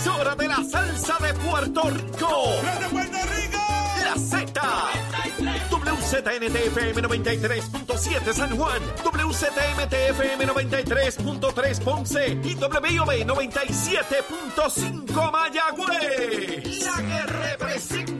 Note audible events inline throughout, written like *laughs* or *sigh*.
emisora de la salsa de Puerto Rico. La Z. WZNTFM 93.7 San Juan, WZMTFM 93.3 Ponce y WIOB 97.5 Mayagüez. La que representa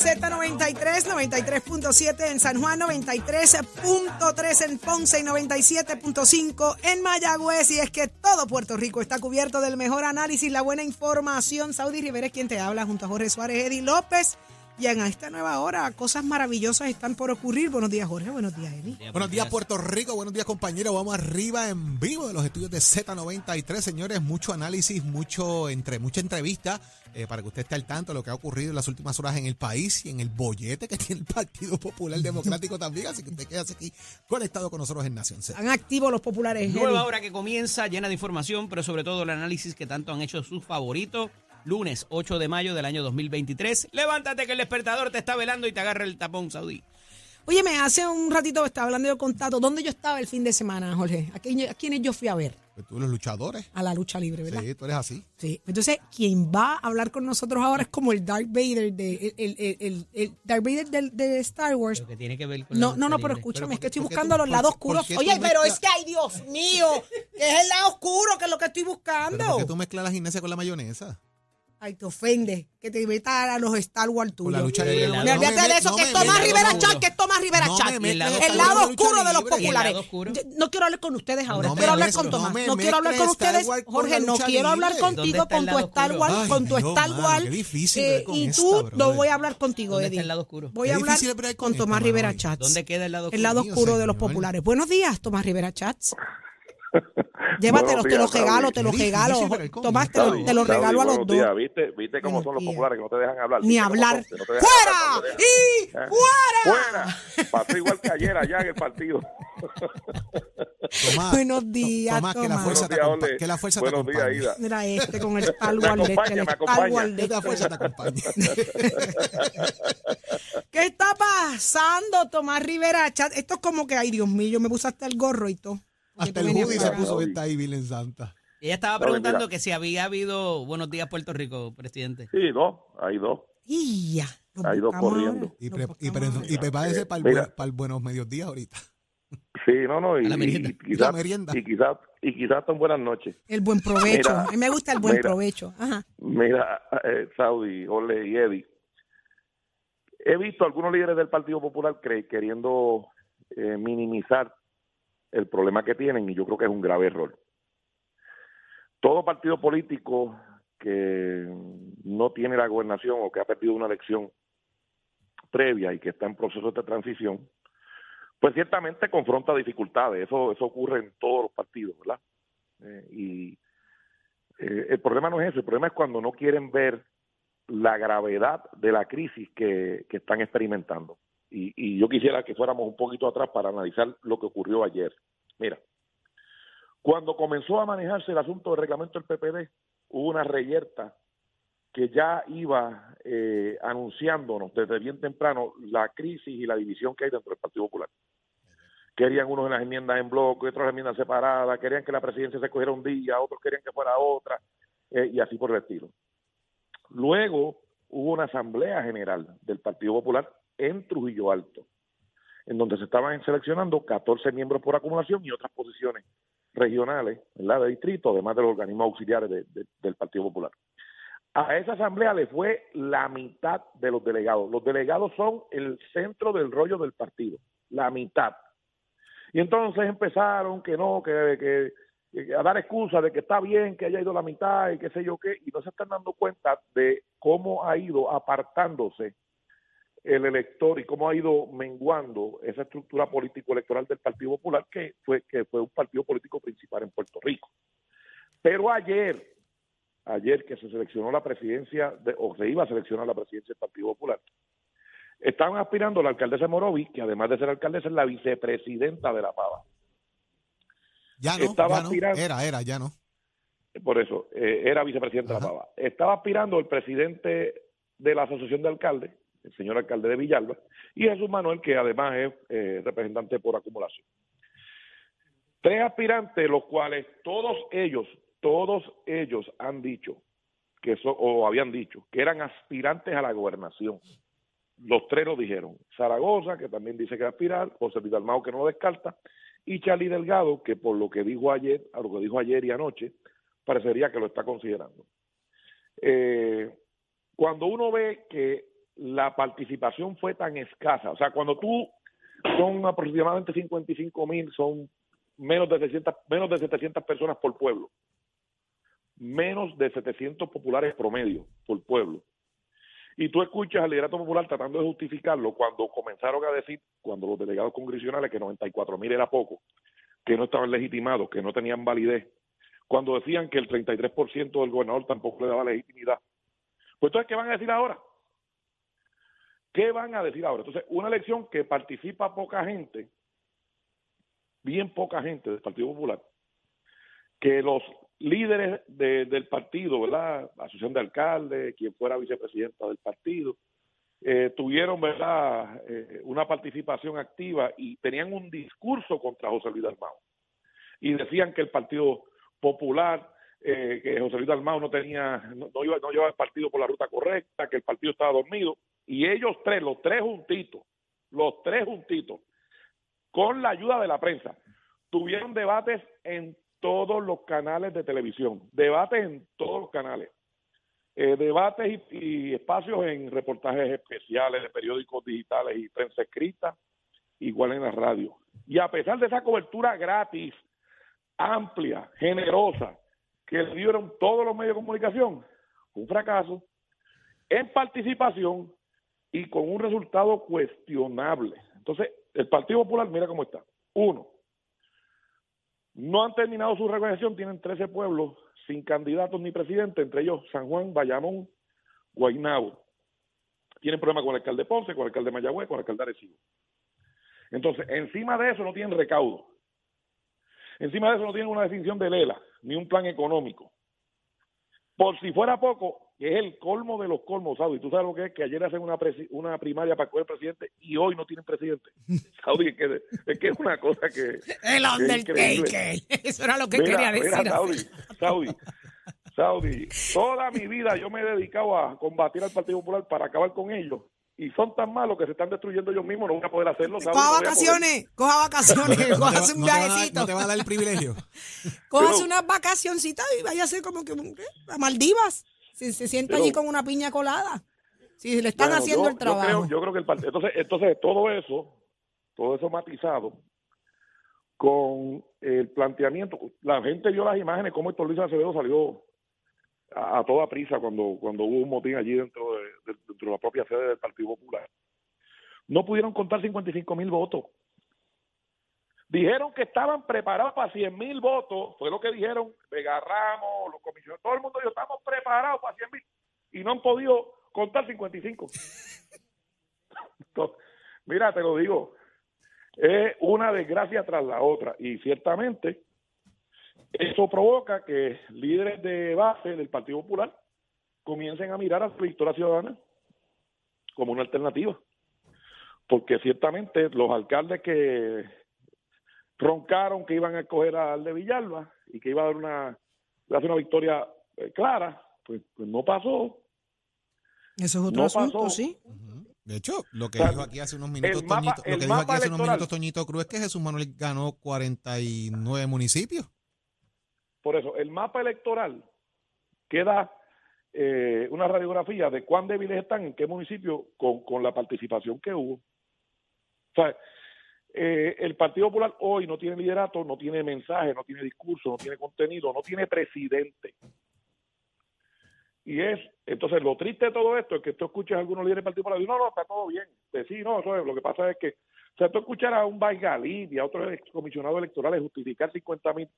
Z93, 93.7 en San Juan, 93.3 en Ponce y 97.5 en Mayagüez. Y es que todo Puerto Rico está cubierto del mejor análisis, la buena información. Saudi Rivera es quien te habla junto a Jorge Suárez, Eddie López. Y en esta nueva hora, cosas maravillosas están por ocurrir. Buenos días, Jorge. Buenos días, Eddie. Buenos días, Puerto Rico. Buenos días, compañeros. Vamos arriba en vivo de los estudios de Z93. Señores, mucho análisis, mucho entre, mucha entrevista eh, para que usted esté al tanto de lo que ha ocurrido en las últimas horas en el país y en el bollete que *laughs* tiene el Partido Popular Democrático también. Así que usted quédese aquí conectado con nosotros en Nación Z. Están activos los populares. Nueva hora que comienza, llena de información, pero sobre todo el análisis que tanto han hecho sus favoritos. Lunes 8 de mayo del año 2023. Levántate que el despertador te está velando y te agarra el tapón saudí. Oye, me hace un ratito estaba hablando yo con Tato. ¿Dónde yo estaba el fin de semana, Jorge? ¿A, quién- a quiénes yo fui a ver? Pues tú, los luchadores. A la lucha libre, ¿verdad? Sí, tú eres así. Sí. Entonces, quien va a hablar con nosotros ahora es como el Darth Vader de el, el, el, el Darth Vader de, de Star Wars. Lo que tiene que ver con No, la no, no, pero escúchame, Pero es que estoy ¿por qué buscando tú- los por lados oscuros. Oye, pero es que, ay, Dios mío, que es el lado oscuro, que es lo que estoy Pero buscando. ¿por qué tú mezclas la gimnasia con la mayonesa? Ay, te ofende que te metan a los Star Wars tuyos. La lucha libre. no de eso, que es Tomás Rivera Chat, que es Tomás Rivera Chat. el lado El oscuro de los populares. No quiero hablar con ustedes ahora, No quiero hablar con Tomás. No quiero hablar con ustedes, Jorge, no quiero hablar contigo ¿Dónde está con tu Star? Wars, Ay, con tu Star Wars. eh, y tú no voy a hablar contigo, ¿Dónde Eddie. Voy a hablar con Tomás Rivera hoy. Chats. ¿Dónde queda el lado oscuro? El lado oscuro de los populares. Buenos días, Tomás Rivera Chats. *laughs* Llévatelos, te los regalo, te los regalo. Tomás, te los regalo a los buenos dos. días. ¿Viste, ¿Viste cómo son los populares que no te dejan hablar? Ni ¿Viste cómo hablar. ¡Fuera! dejan- ¡Y ¿Eh? fuera! ¡Fuera! *laughs* Pasó igual que ayer allá en el partido. Tomás, Buenos días, Tomás, que la fuerza te Buenos días, acompa- Ole. que la fuerza te acompañe. Mira este con el Wars de este, el Que la fuerza te acompañe. *laughs* ¿Qué está pasando, Tomás Rivera? Esto es como que, ay, Dios mío, yo me puse hasta el gorro y todo. Hasta el para se puso esta ahí, Virgen Santa. Ella estaba preguntando que si había habido Buenos Días Puerto Rico, presidente. Sí, dos. Hay dos. Y ya. nos Ha ido buscamos corriendo. Y, pre- y, buscamos pre- ahora. y prepárese para el, para el buenos medios días ahorita. Sí, no, no. Y, A la merienda. y quizás, La merienda. y quizás, y quizás son buenas noches. El buen provecho. Mira, a mí me gusta el buen mira. provecho. Ajá. Mira, eh, Saudi, Ole y Eddie. He visto algunos líderes del Partido Popular cre- queriendo eh, minimizar el problema que tienen y yo creo que es un grave error. Todo partido político que no tiene la gobernación o que ha perdido una elección previa y que está en proceso de transición, pues ciertamente confronta dificultades. Eso, eso ocurre en todos los partidos, ¿verdad? Eh, y eh, el problema no es eso, el problema es cuando no quieren ver la gravedad de la crisis que, que están experimentando. Y, y yo quisiera que fuéramos un poquito atrás para analizar lo que ocurrió ayer. Mira, cuando comenzó a manejarse el asunto del reglamento del PPD, hubo una reyerta que ya iba eh, anunciándonos desde bien temprano la crisis y la división que hay dentro del Partido Popular. Querían unos en las enmiendas en bloque, otros en enmiendas separadas, querían que la presidencia se cogiera un día, otros querían que fuera otra, eh, y así por el estilo. Luego hubo una asamblea general del Partido Popular en Trujillo Alto, en donde se estaban seleccionando 14 miembros por acumulación y otras posiciones regionales, de distrito, además de los organismos auxiliares de- de- del Partido Popular. A esa asamblea le fue la mitad de los delegados. Los delegados son el centro del rollo del partido, la mitad. Y entonces empezaron que no, que, que a dar excusas de que está bien que haya ido la mitad y qué sé yo qué, y no se están dando cuenta de cómo ha ido apartándose el elector y cómo ha ido menguando esa estructura político-electoral del Partido Popular, que fue, que fue un partido político principal en Puerto Rico. Pero ayer, ayer que se seleccionó la presidencia, de, o se iba a seleccionar la presidencia del Partido Popular, estaban aspirando la alcaldesa Morovi, que además de ser alcaldesa es la vicepresidenta de La Pava. Ya no, Estaba ya no. aspirando- Era, era, ya no. Por eso, eh, era vicepresidente de. La Pava. Estaba aspirando el presidente de la Asociación de Alcaldes, el señor alcalde de Villalba, y Jesús Manuel, que además es eh, representante por acumulación. Tres aspirantes, los cuales todos ellos, todos ellos han dicho, que so- o habían dicho, que eran aspirantes a la gobernación. Los tres lo dijeron. Zaragoza, que también dice que va a aspirar, José Vidalmao, que no lo descarta, y Charlie Delgado, que por lo que dijo ayer, a lo que dijo ayer y anoche, parecería que lo está considerando. Eh, cuando uno ve que la participación fue tan escasa, o sea, cuando tú son aproximadamente 55 mil, son menos de 700, menos de 700 personas por pueblo, menos de 700 populares promedio por pueblo. Y tú escuchas al liderato popular tratando de justificarlo cuando comenzaron a decir, cuando los delegados congresionales, que 94 mil era poco, que no estaban legitimados, que no tenían validez, cuando decían que el 33% del gobernador tampoco le daba legitimidad. Pues entonces, ¿qué van a decir ahora? ¿Qué van a decir ahora? Entonces, una elección que participa poca gente, bien poca gente del Partido Popular, que los líderes de- del partido, ¿verdad? Asociación de Alcaldes, quien fuera vicepresidenta del partido, eh, tuvieron, ¿verdad?, eh, una participación activa y tenían un discurso contra José Luis Dalmau. Y decían que el Partido Popular, eh, que José Luis Dalmau no tenía, no iba, no llevaba el partido por la ruta correcta, que el partido estaba dormido. Y ellos tres, los tres juntitos, los tres juntitos, con la ayuda de la prensa, tuvieron debates en todos los canales de televisión, debates en todos los canales, eh, debates y, espacios en reportajes especiales de periódicos digitales y prensa escrita, igual en la radio. Y a pesar de esa cobertura gratis, amplia, generosa, que le dieron todos los medios de comunicación, un fracaso en participación y con un resultado cuestionable. Entonces, el Partido Popular, mira cómo está. Uno, no han terminado su reorganización, tienen 13 pueblos sin candidatos ni presidente, entre ellos San Juan, Bayamón, Guaynabo. Tienen problemas con el alcalde Ponce, con el alcalde Mayagüez, con el alcalde Arecibo. Entonces, encima de eso no tienen recaudo. Encima de eso no tienen una definición de Lela, ni un plan económico. Por si fuera poco, que es el colmo de los colmos, Saudi. Tú sabes lo que es que ayer hacen una, primaria para coger presidente y hoy no tienen presidente. *laughs* Saudi, es que es, que es una cosa que... *laughs* El. Undertaker. Eso era lo que Mira, quería mira, decir. Saudi, Saudi, Saudi, toda mi vida yo me he dedicado a combatir al Partido Popular para acabar con ellos. Y son tan malos que se están destruyendo ellos mismos, no voy a poder hacerlo. Coja no vacaciones, coja vacaciones, No te, cójase va- un no te van a dar- viajecito, no te van a dar el privilegio. *laughs* cójase unas vacacioncitas y vaya a hacer como que ¿qué? a Maldivas. Si se sienta Pero- allí con una piña colada. Si le están Bueno, haciendo yo- el trabajo. Yo creo, yo creo que el partido. Entonces, entonces, todo eso, todo eso matizado con el planteamiento. La gente vio las imágenes, cómo Héctor Luis Acevedo salió a, toda prisa cuando, cuando hubo un motín allí dentro de, de- dentro de la propia sede del Partido Popular. No pudieron contar 55 mil votos. Dijeron que estaban preparados para 100 mil votos, fue lo que dijeron Vega Ramos, los comisionados, todo el mundo dijo, estamos preparados para 100 mil, y no han podido contar 55. *laughs* Entonces, mira, te lo digo, es una desgracia tras la otra, y ciertamente eso provoca que líderes de base del Partido Popular comiencen a mirar a la Victoria Ciudadana como una alternativa, porque ciertamente los alcaldes que roncaron que iban a escoger al de Villalba y que iba a dar una, iba a hacer una victoria eh, clara, pues, pues no pasó. Eso es otro no asunto, pasó. sí. De hecho, lo que O sea, dijo aquí hace unos minutos, el mapa- Toñito, lo que dijo aquí hace unos minutos Toñito Cruz es que Jesús Manuel ganó 49 municipios. Por eso, el mapa electoral queda eh, una radiografía de cuán débiles están en qué municipio con, con la participación que hubo. O sea, eh, el Partido Popular hoy no tiene liderato, no tiene mensaje, no tiene discurso, no tiene contenido, no tiene presidente. Y es, entonces lo triste de todo esto es que tú escuchas a algunos líderes del Partido Popular y no, no, está todo bien. Pues sí, no, eso es, lo que pasa es que, o sea, tú escuchar a un Baigalí y a otros excomisionados electorales justificar 50 mil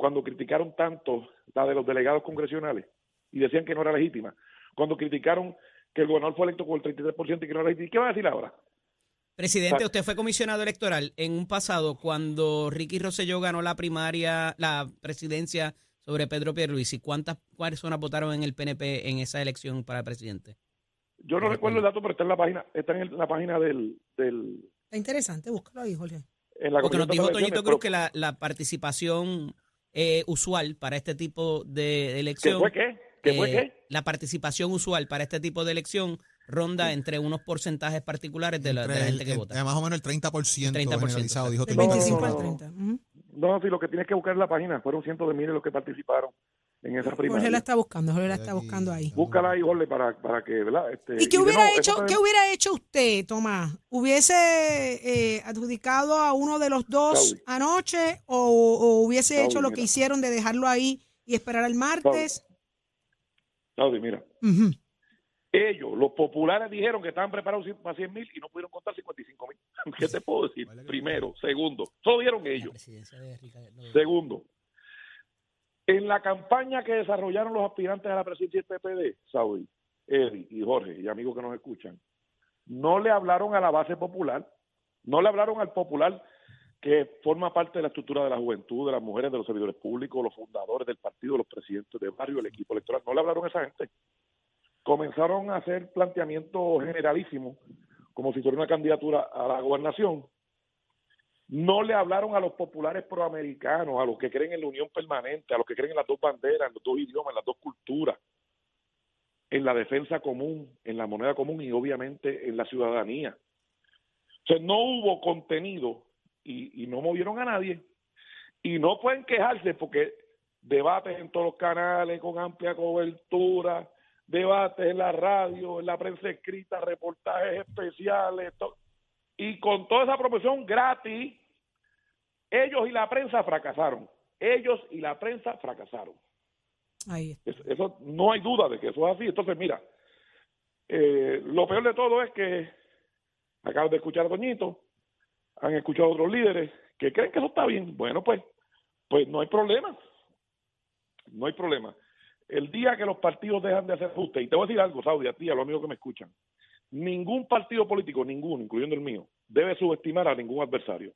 cuando criticaron tanto la de los delegados congresionales y decían que no era legítima, cuando criticaron que el gobernador fue electo con el 33% y que no era legítima, ¿qué van a decir ahora? Presidente, usted fue comisionado electoral en un pasado cuando Ricky Rosselló ganó la primaria, la presidencia sobre Pedro Pierluisi. ¿Cuántas personas votaron en el PNP en esa elección para presidente? Yo no recuerdo el dato, pero está en la página, está en el- la página del, del Está interesante, búscalo ahí, Jorge. en la Porque nos dijo Toñito pero- Cruz que la, la participación eh, usual para este tipo de ¿Que elección... fue qué? ¿Que fue eh, qué? La participación usual para este tipo de elección ronda entre unos porcentajes particulares de la, de la Entre gente el- que el- vota. más o menos el 30%, 30%, generalizado, dijo No, Toñito. 25 no, al no. 30. Ujú. No, sí, lo que tienes que buscar es la página. Fueron cientos de miles los que participaron en esa Jorge la primaria. está buscando, Jorge la está buscando ahí. Búscala ahí, Jorge, para, para que, ¿verdad? Este, ¿Y qué hubiera hecho, también- qué hubiera hecho usted, Tomás? ¿Hubiese eh, adjudicado a uno de los dos Saudi. anoche o, o hubiese Saudi, hecho lo que hicieron de dejarlo ahí y esperar al martes? Saudi, mira. Ellos, los populares, dijeron que estaban preparados para 100 mil y no pudieron contar 55 mil. *laughs* ¿Qué te puedo decir? Primero. Segundo. Solo dieron La ellos. Segundo. En la campaña que desarrollaron los aspirantes a la presidencia del PPD, Saudi, Eddie y Jorge, y amigos que nos escuchan, no le hablaron a la base popular, no le hablaron al popular que forma parte de la estructura de la juventud, de las mujeres, de los servidores públicos, los fundadores del partido, los presidentes de barrio, el equipo electoral, no le hablaron a esa gente. Comenzaron a hacer planteamientos generalísimos, como si fuera una candidatura a la gobernación, no le hablaron a los populares proamericanos, a los que creen en la unión permanente, a los que creen en las dos banderas, en los dos idiomas, en las dos culturas, en la defensa común, en la moneda común y obviamente en la ciudadanía. O sea, no hubo contenido y, y no movieron a nadie. Y no pueden quejarse porque debates en todos los canales con amplia cobertura, debates en la radio, en la prensa escrita, reportajes especiales, y con toda esa promoción gratis, ellos y la prensa fracasaron. Ellos y la prensa fracasaron. Ahí está. Eso, eso no hay duda de que eso es así. Entonces, mira, eh, lo peor de todo es que acabas de escuchar a Doñito, han escuchado a otros líderes que creen que eso está bien. Bueno, pues, pues no hay problema. No hay problema. El día que los partidos dejan de hacer ajustes, y te voy a decir algo, Saudi, a ti, a los amigos que me escuchan, ningún partido político, ninguno, incluyendo el mío, debe subestimar a ningún adversario.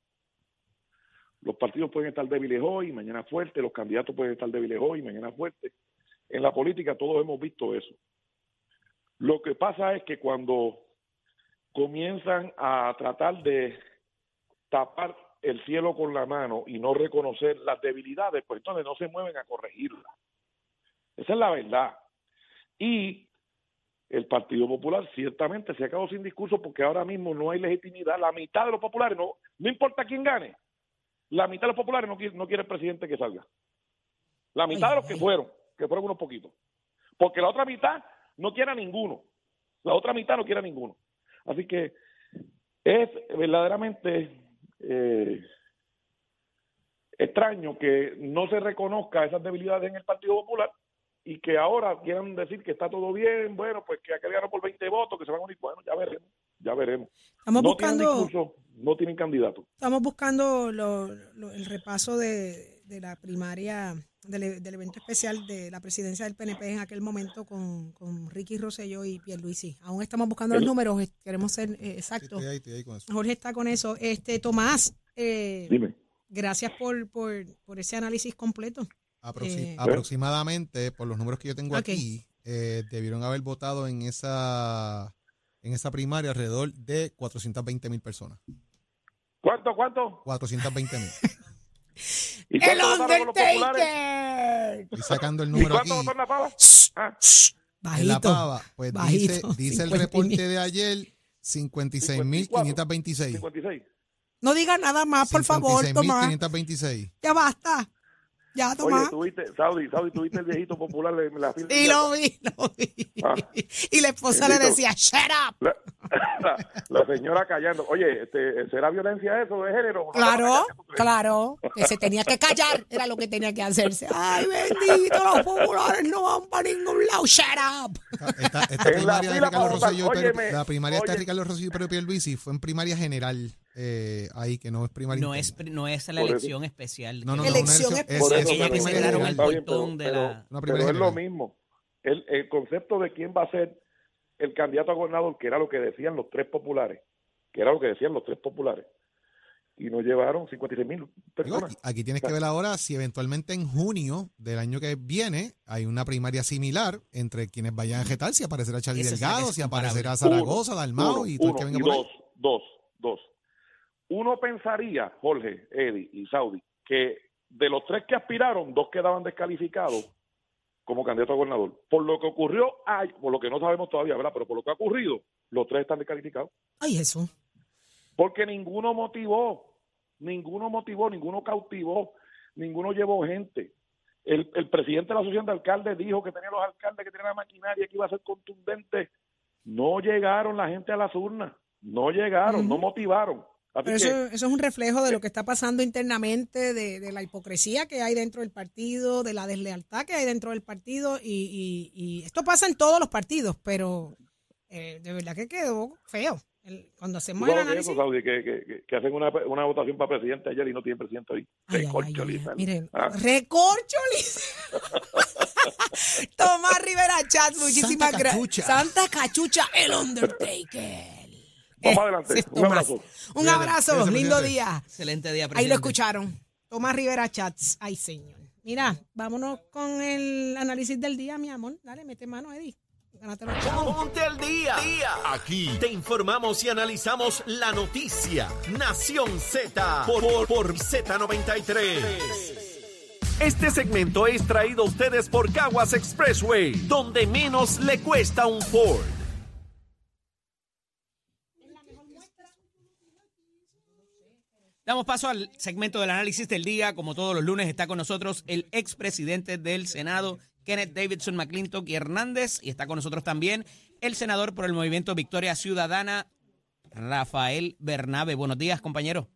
Los partidos pueden estar débiles hoy, mañana fuertes, los candidatos pueden estar débiles hoy, mañana fuertes. En la política todos hemos visto eso. Lo que pasa es que cuando comienzan a tratar de tapar el cielo con la mano y no reconocer las debilidades, pues entonces no se mueven a corregirlas. Esa es la verdad. Y el Partido Popular ciertamente se ha quedado sin discurso porque ahora mismo no hay legitimidad. La mitad de los populares, no, no importa quién gane, la mitad de los populares no quiere, no quiere el presidente que salga. La mitad de los que fueron, que fueron unos poquitos. Porque la otra mitad no quiere a ninguno. La otra mitad no quiere a ninguno. Así que es verdaderamente eh, extraño que no se reconozca esas debilidades en el Partido Popular y que ahora quieran decir que está todo bien, bueno, pues que aquel ganó por 20 votos, que se van a unir, bueno, ya veremos, ya veremos. Estamos no buscando, no tienen candidato. estamos buscando lo- lo- el repaso de, de la primaria, del, del evento especial de la presidencia del PNP en aquel momento con, con Ricky Rosselló y Pierluisi. Aún estamos buscando los números, eh, queremos ser eh, Sí, exactos. estoy ahí, estoy ahí con eso. Jorge está con eso. Este Tomás, eh, Dime. gracias por, por, por ese análisis completo. Aproxi- Eh, aproximadamente, por los números que yo tengo Ok. aquí, eh, debieron haber votado en esa en esa primaria alrededor de 420 mil personas. ¿Cuánto, cuánto? 420 mil. ¿Y *laughs* ¡El? Undertaker! Estoy sacando el ¿Y número aquí. cuánto en la pava? Ah, En la Bajito. pava, pues dice, bajito, dice el *laughs* 50 reporte de ayer 56.526. 56. No diga nada más, por favor, Tomás. 56.526. Ya basta. Ya, Oye, Tomás. tuviste, Saudi, Saudi, tuviste el viejito popular en la fila. Y lo vi, lo vi. Ah. Y la esposa le decía, shut up. La- *laughs* la, la señora callando. Oye, este, ¿será violencia eso de género? Claro, claro, que se tenía que callar, era lo que tenía que hacerse. Ay, bendito, los populares no van para ningún lado. Shut up. Esta, esta En la primaria de Ricardo Rosselló, pero- óyeme, la primaria oye. Ricardo Rosselló y Pedro Pierluisi fue en primaria general, eh, ahí, que no es primaria No interna. es, no es la eso. elección especial. No, no, no, Elección una es- aquella que cerraron el portón de la- Pero es lo mismo. El, el concepto de quién va a ser el candidato a gobernador, que era lo que decían los tres populares, que era lo que decían los tres populares, y nos llevaron 56 mil personas. aquí, aquí tienes que ver ahora si eventualmente en junio del año que viene hay una primaria similar entre quienes vayan a Getal, si aparecerá Charlie Delgado, si aparecerá. Zaragoza, Dalmao Uno, y todo el uno, que venga y por ahí. dos, dos, dos. Uno pensaría, Jorge, Eddie y Saudi, que de los tres que aspiraron, dos quedaban descalificados como candidato a gobernador. Por lo que ocurrió, ay, por lo que no sabemos todavía, ¿verdad? Pero por lo que ha ocurrido, los tres están descalificados. Ay, Jesús. Porque ninguno motivó, ninguno motivó, ninguno cautivó, ninguno llevó gente. El, el presidente de la asociación de alcaldes dijo que tenía los alcaldes que tenían la maquinaria que iba a ser contundente. No llegaron la gente a las urnas, no llegaron, no motivaron. Pero que, eso, eso es un reflejo de lo que está pasando internamente, de, de la hipocresía que hay dentro del partido, de la deslealtad que hay dentro del partido, y, y- y esto pasa en todos los partidos, pero eh, de verdad que quedó feo. El- cuando ¿tú hacemos el análisis... eso, Saudi, que, que- que- que hacen una, una votación para presidente ayer y no tienen presidente hoy. Ay. Miren, ¿ah? recorcholis. *laughs* Tomás Rivera Chat, muchísimas gracias. Santa Cachucha, el Undertaker. Vamos *laughs* adelante. Un abrazo. Un abrazo, lindo presidente. día. Excelente día, Ahí lo presidente. escucharon. Tomás Rivera Chats. Ay, señor. Mira, vámonos con el análisis del día, mi amor. Dale, mete mano, Eddie. Ponte al día. Aquí te informamos y analizamos la noticia. Nación Z por, por, por Z93. Este segmento es traído a ustedes por Caguas Expressway, donde menos le cuesta un Ford. Damos paso al segmento del análisis del día. Como todos los lunes está con nosotros el expresidente del Senado, Kenneth Davidson McClintock y Hernández. Y está con nosotros también el senador por el Movimiento Victoria Ciudadana, Rafael Bernabe. Buenos días, compañero.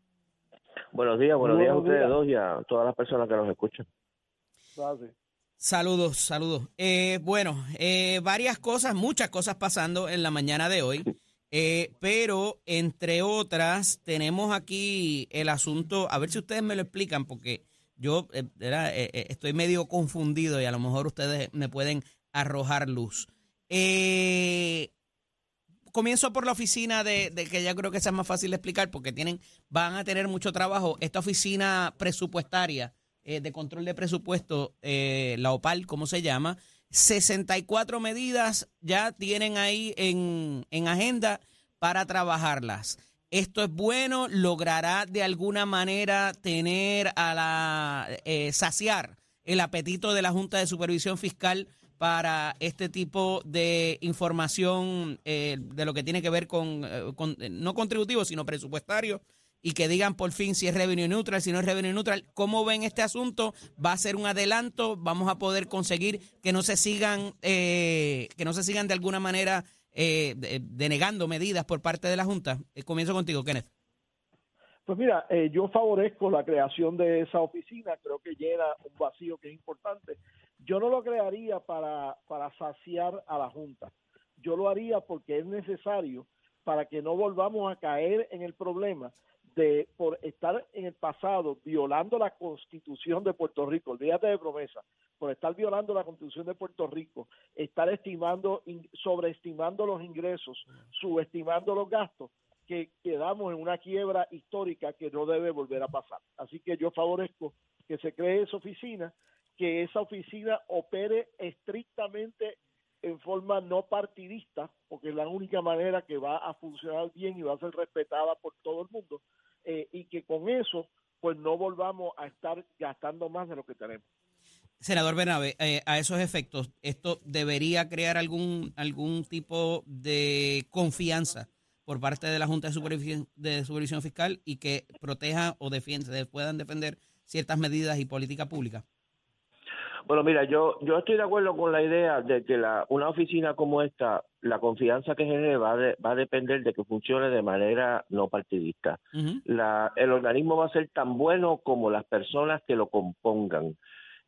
Buenos días, buenos días a ustedes días. dos y a todas las personas que nos escuchan. Saludos, saludos. Eh, bueno, eh, varias cosas, muchas cosas pasando en la mañana de hoy, *laughs* eh, pero entre otras tenemos aquí el asunto, a ver si ustedes me lo explican, porque yo eh, eh, eh, estoy medio confundido y a lo mejor ustedes me pueden arrojar luz. Eh, comienzo por la oficina de, de que ya creo que esa es más fácil de explicar porque tienen, van a tener mucho trabajo. Esta oficina presupuestaria de control de presupuesto, la OPAL, ¿cómo se llama? 64 medidas ya tienen ahí en, en agenda para trabajarlas. Esto es bueno, logrará de alguna manera tener a la, eh, saciar el apetito de la Junta de Supervisión Fiscal para este tipo de información eh, de lo que tiene que ver con, eh, con, eh, no contributivo, sino presupuestario, y que digan por fin si es revenue neutral, si no es revenue neutral. ¿Cómo ven este asunto? ¿Va a ser un adelanto? ¿Vamos a poder conseguir que no se sigan, eh, que no se sigan de alguna manera eh, de- denegando medidas por parte de la Junta? Eh, comienzo contigo, Kenneth. Pues mira, eh, yo favorezco la creación de esa oficina, creo que llena un vacío que es importante. Yo no lo crearía para, para saciar a la Junta, yo lo haría porque es necesario para que no volvamos a caer en el problema de por estar en el pasado violando la constitución de Puerto Rico, olvídate de promesa, por estar violando la constitución de Puerto Rico, estar estimando, sobreestimando los ingresos, subestimando los gastos, que quedamos en una quiebra histórica que no debe volver a pasar. Así que yo favorezco que se cree esa oficina, que esa oficina opere estrictamente en forma no partidista, porque es la única manera que va a funcionar bien y va a ser respetada por todo el mundo, eh, y que con eso pues no volvamos a estar gastando más de lo que tenemos. Senador Bernabe, eh, a esos efectos, ¿esto debería crear algún, algún tipo de confianza por parte de la Junta de Supervisión, de Supervisión Fiscal y que proteja o defienda, puedan defender ciertas medidas y política pública? Bueno, mira, yo yo estoy de acuerdo con la idea de que la una oficina como esta, la confianza que genere va, de- va a depender de que funcione de manera no partidista. La, el organismo va a ser tan bueno como las personas que lo compongan.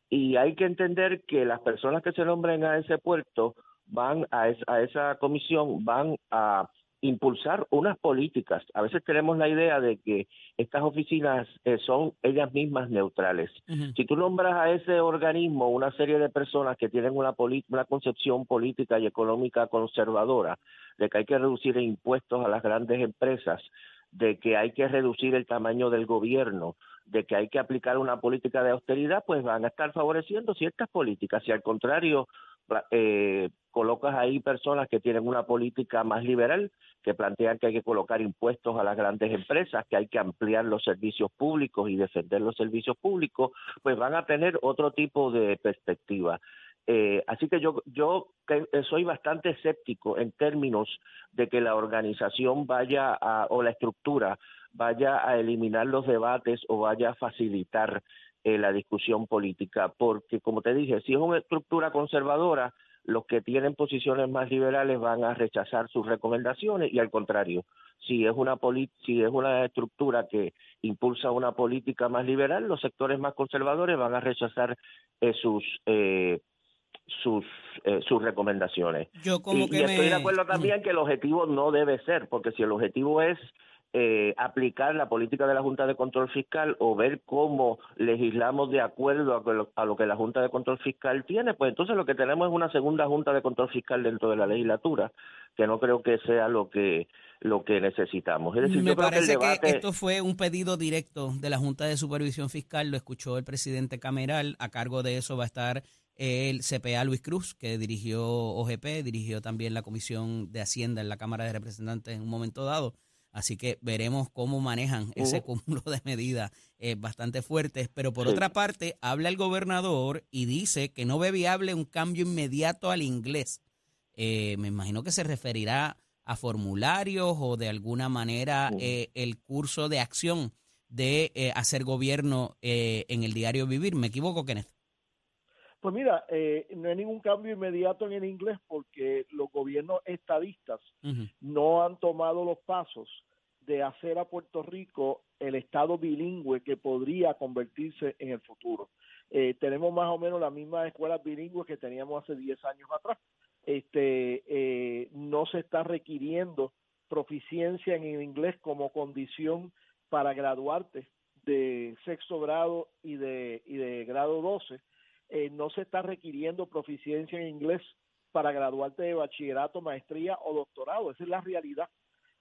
Y hay que entender que las personas que se nombren a ese puerto van a, es- a esa comisión, van a impulsar unas políticas. A veces tenemos la idea de que estas oficinas eh, son ellas mismas neutrales. Si tú nombras a ese organismo una serie de personas que tienen una, una concepción política y económica conservadora, de que hay que reducir impuestos a las grandes empresas, de que hay que reducir el tamaño del gobierno, de que hay que aplicar una política de austeridad, pues van a estar favoreciendo ciertas políticas. Si al contrario eh, colocas ahí personas que tienen una política más liberal, que plantean que hay que colocar impuestos a las grandes empresas, que hay que ampliar los servicios públicos y defender los servicios públicos, pues van a tener otro tipo de perspectiva. Eh, así que yo, yo eh, soy bastante escéptico en términos de que la organización vaya a, o la estructura vaya a eliminar los debates o vaya a facilitar eh, la discusión política, porque como te dije, si es una estructura conservadora, los que tienen posiciones más liberales van a rechazar sus recomendaciones y al contrario, si es una si es una estructura que impulsa una política más liberal, los sectores más conservadores van a rechazar eh, sus eh, sus eh, sus recomendaciones. Yo como y, que y me... estoy de acuerdo también que el objetivo no debe ser, porque si el objetivo es eh, aplicar la política de la Junta de Control Fiscal o ver cómo legislamos de acuerdo a, lo- a lo que la Junta de Control Fiscal tiene, pues entonces lo que tenemos es una segunda Junta de Control Fiscal dentro de la legislatura, que no creo que sea lo que lo que necesitamos. Es decir, Me yo creo que el parece que, debate esto fue un pedido directo de la Junta de Supervisión Fiscal, lo escuchó el presidente Cameral, a cargo de eso va a estar el CPA Luis Cruz, que dirigió OGP, dirigió también la Comisión de Hacienda en la Cámara de Representantes en un momento dado, así que veremos cómo manejan ese cúmulo de medidas eh, bastante fuertes, pero por Sí. otra parte, habla el gobernador y dice que no ve viable un cambio inmediato al inglés. Eh, me imagino que se referirá a formularios o de alguna manera eh, el curso de acción de eh, hacer gobierno eh, en el diario Vivir. ¿Me equivoco, Kenneth? Pues mira, eh, no hay ningún cambio inmediato en el inglés porque los gobiernos estadistas no han tomado los pasos de hacer a Puerto Rico el estado bilingüe que podría convertirse en el futuro. Eh, tenemos más o menos las mismas escuelas bilingües que teníamos hace 10 años atrás. Este, eh, no se está requiriendo proficiencia en el inglés como condición para graduarte de sexto grado y de, y de grado 12. Eh, no se está requiriendo proficiencia en inglés para graduarte de bachillerato, maestría o doctorado. Esa es la realidad.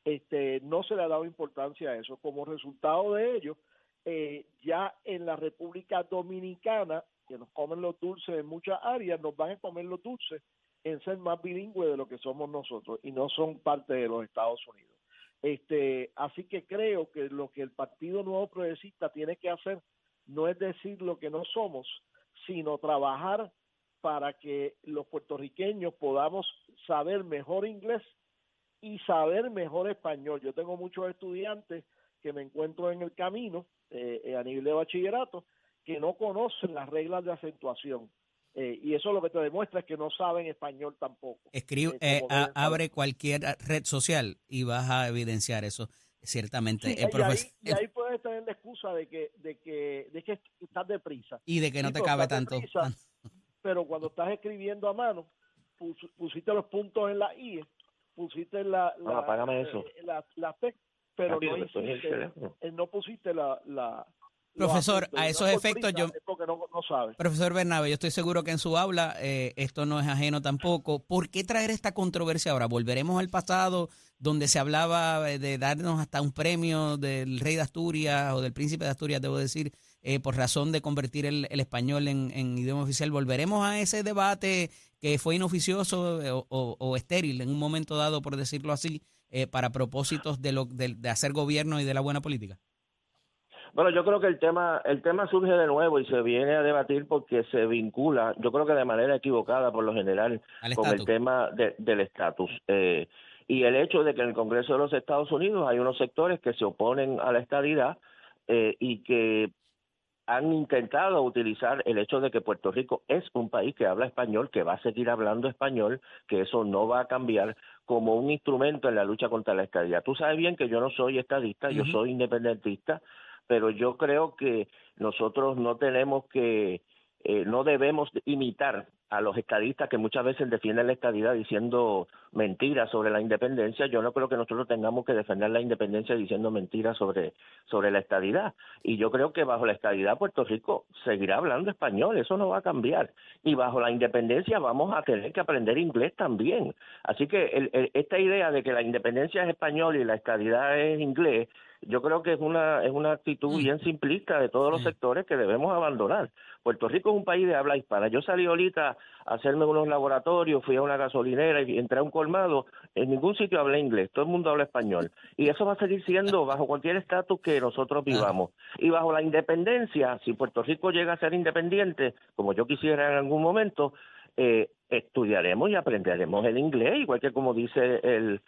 Este, no se le ha dado importancia a eso. Como resultado de ello, eh, ya en la República Dominicana, que nos comen los dulces en muchas áreas, nos van a comer los dulces en ser más bilingües de lo que somos nosotros y no son parte de los Estados Unidos. Este, así que creo que lo que el Partido Nuevo Progresista tiene que hacer no es decir lo que no somos, sino trabajar para que los puertorriqueños podamos saber mejor inglés y saber mejor español. Yo tengo muchos estudiantes que me encuentro en el camino eh, eh, a nivel de bachillerato que no conocen las reglas de acentuación. Eh, y eso lo que te demuestra es que no saben español tampoco. Escribe, Eh, abre cualquier red social y vas a evidenciar eso, ciertamente. Sí, El y, ahí, y ahí puedes tener la excusa de que, de que, de que estás deprisa. y de que no Sí, te cabe tanto. deprisa, pero cuando estás escribiendo a mano, pus- pusiste los puntos en la I, pusiste la, la, Ah, apágame eso. eh, la, la P, pero Rápido, no hiciste, eh, no pusiste la... la Profesor, a esos no efectos yo- es porque no, no sabes. Profesor Bernabe, yo estoy seguro que en su aula eh, esto no es ajeno tampoco. ¿Por qué traer esta controversia ahora? ¿Volveremos al pasado donde se hablaba eh, de darnos hasta un premio del rey de Asturias o del príncipe de Asturias, debo decir, eh, por razón de convertir el, el español en, en idioma oficial? ¿Volveremos a ese debate que fue inoficioso eh, o, o- o estéril en un momento dado, por decirlo así, eh, para propósitos de, lo, de, de hacer gobierno y de la buena política? Bueno, yo creo que el tema el tema surge de nuevo y se viene a debatir porque se vincula, yo creo que de manera equivocada por lo general, Al con el tema de- del estatus. Eh, y el hecho de que en el Congreso de los Estados Unidos hay unos sectores que se oponen a la estadidad eh, y que han intentado utilizar el hecho de que Puerto Rico es un país que habla español, que va a seguir hablando español, que eso no va a cambiar como un instrumento en la lucha contra la estadía. Tú sabes bien que yo no soy estadista, yo soy independentista, pero yo creo que nosotros no tenemos que, eh, no debemos imitar a los estadistas que muchas veces defienden la estadidad diciendo mentiras sobre la independencia, yo no creo que nosotros tengamos que defender la independencia diciendo mentiras sobre, sobre la estadidad. Y yo creo que bajo la estadidad Puerto Rico seguirá hablando español, eso no va a cambiar. Y bajo la independencia vamos a tener que aprender inglés también. Así que esta idea de que la independencia es español y la estadidad es inglés, yo creo que es una es una actitud mm. bien simplista de todos los sectores que debemos abandonar. Puerto Rico es un país de habla hispana. Yo salí ahorita a hacerme unos laboratorios, fui a una gasolinera y entré a un colmado. En ningún sitio hablé inglés, todo el mundo habla español. Y eso va a seguir siendo bajo cualquier estatus que nosotros vivamos. Y bajo la independencia, si Puerto Rico llega a ser independiente, como yo quisiera en algún momento, eh, estudiaremos y aprenderemos el inglés, igual que como dice el,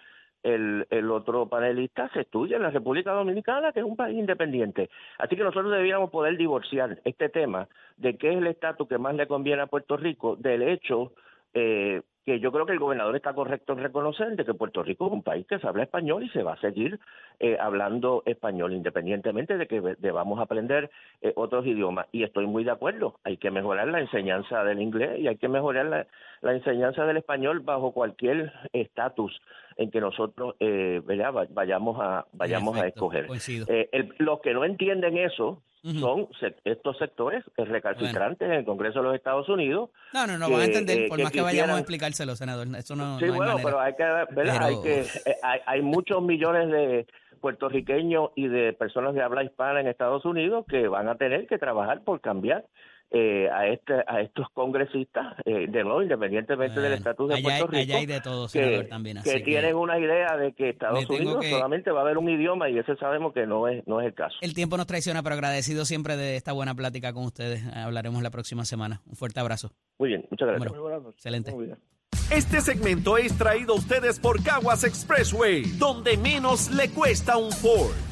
el, el otro panelista se estudia en la República Dominicana, que es un país independiente. Así que nosotros deberíamos poder divorciar este tema de qué es el estatus que más le conviene a Puerto Rico del hecho eh, que yo creo que el gobernador está correcto en reconocer de que Puerto Rico es un país que se habla español y se va a seguir eh, hablando español, independientemente de que debamos aprender eh, otros idiomas. Y estoy muy de acuerdo, hay que mejorar la enseñanza del inglés y hay que mejorar la, la enseñanza del español bajo cualquier estatus en que nosotros eh, vayamos a vayamos a escoger. Eh, los que no entienden eso son estos sectores recalcitrantes en el Congreso de los Estados Unidos. No, no, no van a entender, eh, por más que vayamos a explicárselo, senador. Eso no, sí, bueno, pero hay que, Hay, que eh, hay, hay muchos millones de puertorriqueños y de personas de habla hispana en Estados Unidos que van a tener que trabajar por cambiar eh, a este a estos congresistas eh, de nuevo independientemente del estatus de Puerto Rico hay de todo, que, también, que, tienen una idea de que Estados Unidos solamente va a haber un idioma y ese sabemos que no es no es el caso. El tiempo nos traiciona pero agradecido siempre de esta buena plática con ustedes. Hablaremos la próxima semana. Un fuerte abrazo. Muy bien muchas gracias. Excelente. Este segmento es traído a ustedes por Caguas Expressway, donde menos le cuesta un Ford.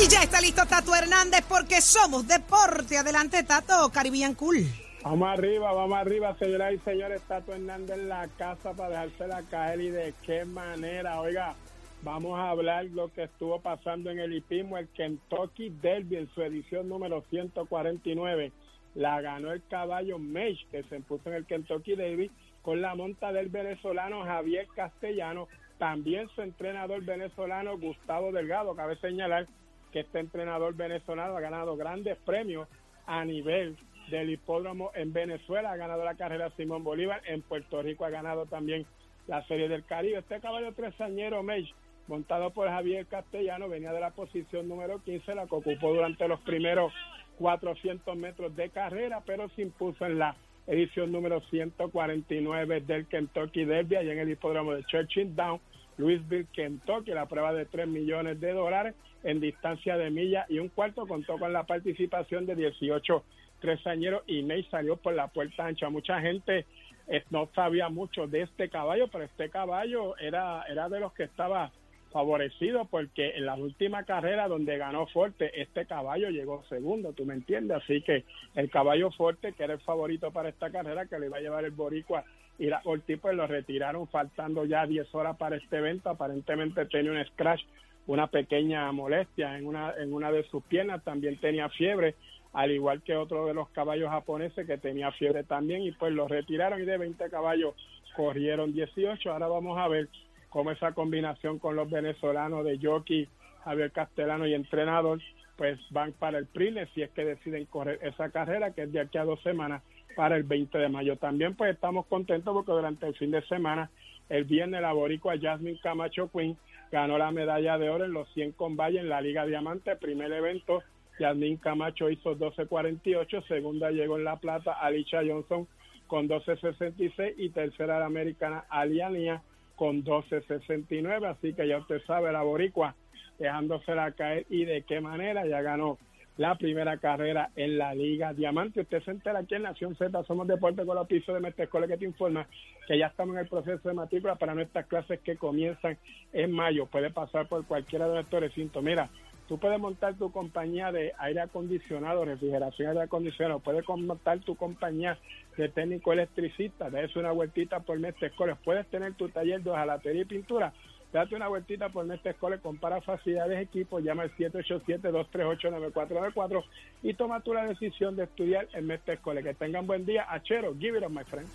Y ya está listo Tato Hernández porque somos deporte. Adelante, Tato, Caribbean Cool. Vamos arriba, vamos arriba, señoras y señores. Tato Hernández en la casa para dejársela caer y de qué manera. Oiga, vamos a hablar lo que estuvo pasando en el hipismo, el Kentucky Derby en su edición número 149. La ganó el caballo Mage, que se impuso en el Kentucky Derby con la monta del venezolano Javier Castellano. También su entrenador venezolano Gustavo Delgado. Cabe señalar que este entrenador venezolano ha ganado grandes premios a nivel del hipódromo en Venezuela, ha ganado la carrera Simón Bolívar, en Puerto Rico ha ganado también la Serie del Caribe. Este caballo tresañero Mage, montado por Javier Castellano, venía de la posición número 15, la que ocupó durante los primeros 400 metros de carrera, pero se impuso en la edición número 149 del Kentucky Derby, allá en el hipódromo de Churchill Down, Louisville, Kentucky, la prueba de 3 millones de dólares en distancia de milla y un cuarto contó con la participación de 18 tresañeros y May salió por la puerta ancha. Mucha gente eh, no sabía mucho de este caballo, pero este caballo era, era de los que estaba favorecido porque en la última carrera donde ganó Fuerte, este caballo llegó segundo, tú me entiendes, así que el caballo Fuerte, que era el favorito para esta carrera, que le iba a llevar el Boricua y la Ortiz, pues lo retiraron faltando ya 10 horas para este evento, aparentemente tenía un scratch una pequeña molestia en una, en una de sus piernas, también tenía fiebre, al igual que otro de los caballos japoneses que tenía fiebre también, y pues lo retiraron y de 20 caballos corrieron 18. Ahora vamos a ver cómo esa combinación con los venezolanos de jockey, Javier Castellano y entrenador, pues van para el PRILE si es que deciden correr esa carrera, que es de aquí a dos semanas para el 20 de mayo. También pues estamos contentos porque durante el fin de semana, el viernes la boricua Jasmine Camacho Quinn ganó la medalla de oro en los 100 con Valle en la Liga Diamante, primer evento. Yasmin Camacho hizo 12.48, segunda llegó en la plata Alicia Johnson con 12.66 y tercera la americana Aliania con 12.69, así que ya usted sabe, la boricua dejándosela caer y de qué manera ya ganó la primera carrera en la Liga Diamante. Usted se entera aquí en Nación Z, somos Deporte con los pisos de Metescole que te informa que ya estamos en el proceso de matrícula para nuestras clases que comienzan en mayo. Puede pasar por cualquiera de nuestros recintos. Mira, Tú puedes montar tu compañía de aire acondicionado, refrigeración aire acondicionado. Puedes montar tu compañía de técnico electricista. De eso una vueltita por Mestre Puedes tener tu taller de hojalatería y pintura. Date una vueltita por Mestre Escoles, compara facilidades, equipos, llama al 787-238-9494 y toma tú la decisión de estudiar en Mestre Escoles. Que tengan buen día. Achero, give it on my friend.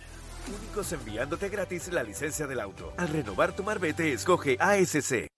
Únicos enviándote gratis la licencia del auto. Al renovar tu marbete, escoge ASC.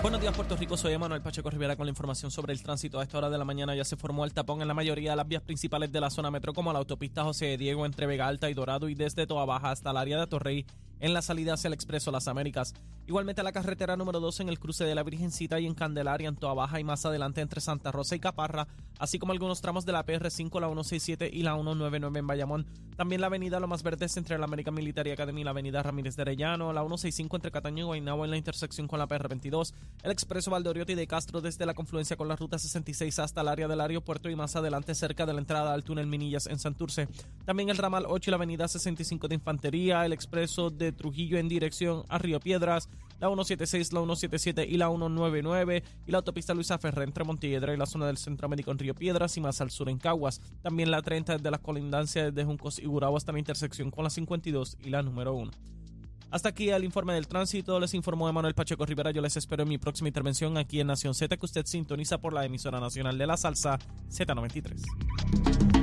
Buenos días, Puerto Rico. Soy Emanuel Pacheco Rivera con la información sobre el tránsito. A esta hora de la mañana ya se formó el tapón en la mayoría de las vías principales de la zona metro, como la autopista José Diego entre Vega Alta y Dorado y desde Toa Baja hasta el área de Torrey en la salida hacia el Expreso Las Américas. Igualmente la carretera número 2 en el cruce de la Virgencita y en Candelaria, en Toa Baja y más adelante entre Santa Rosa y Caparra, así como algunos tramos de la PR5, la 167 y la 199 en Bayamón. También la avenida Lo Más Verdes entre la American Military Academy y la avenida Ramírez de Arellano, la 165 entre Cataño y Guaynabo en la intersección con la PR22, el Expreso Valdoriotti de Castro desde la confluencia con la ruta 66 hasta el área del aeropuerto y más adelante cerca de la entrada al túnel Minillas en Santurce. También el ramal 8 y la avenida 65 de Infantería, el Expreso de Trujillo en dirección a Río Piedras, la 176, la 177 y la 199 y la autopista Luisa Ferrer entre Montiedra y la zona del Centro Médico en Río Piedras y más al sur en Caguas. También la 30 desde las colindancias de Juncos y Gurabo hasta la intersección con la 52 y la número 1. Hasta aquí el informe del tránsito. Les informó Emanuel Pacheco Rivera. Yo les espero en mi próxima intervención aquí en Nación Z, que usted sintoniza por la emisora nacional de la salsa Z93.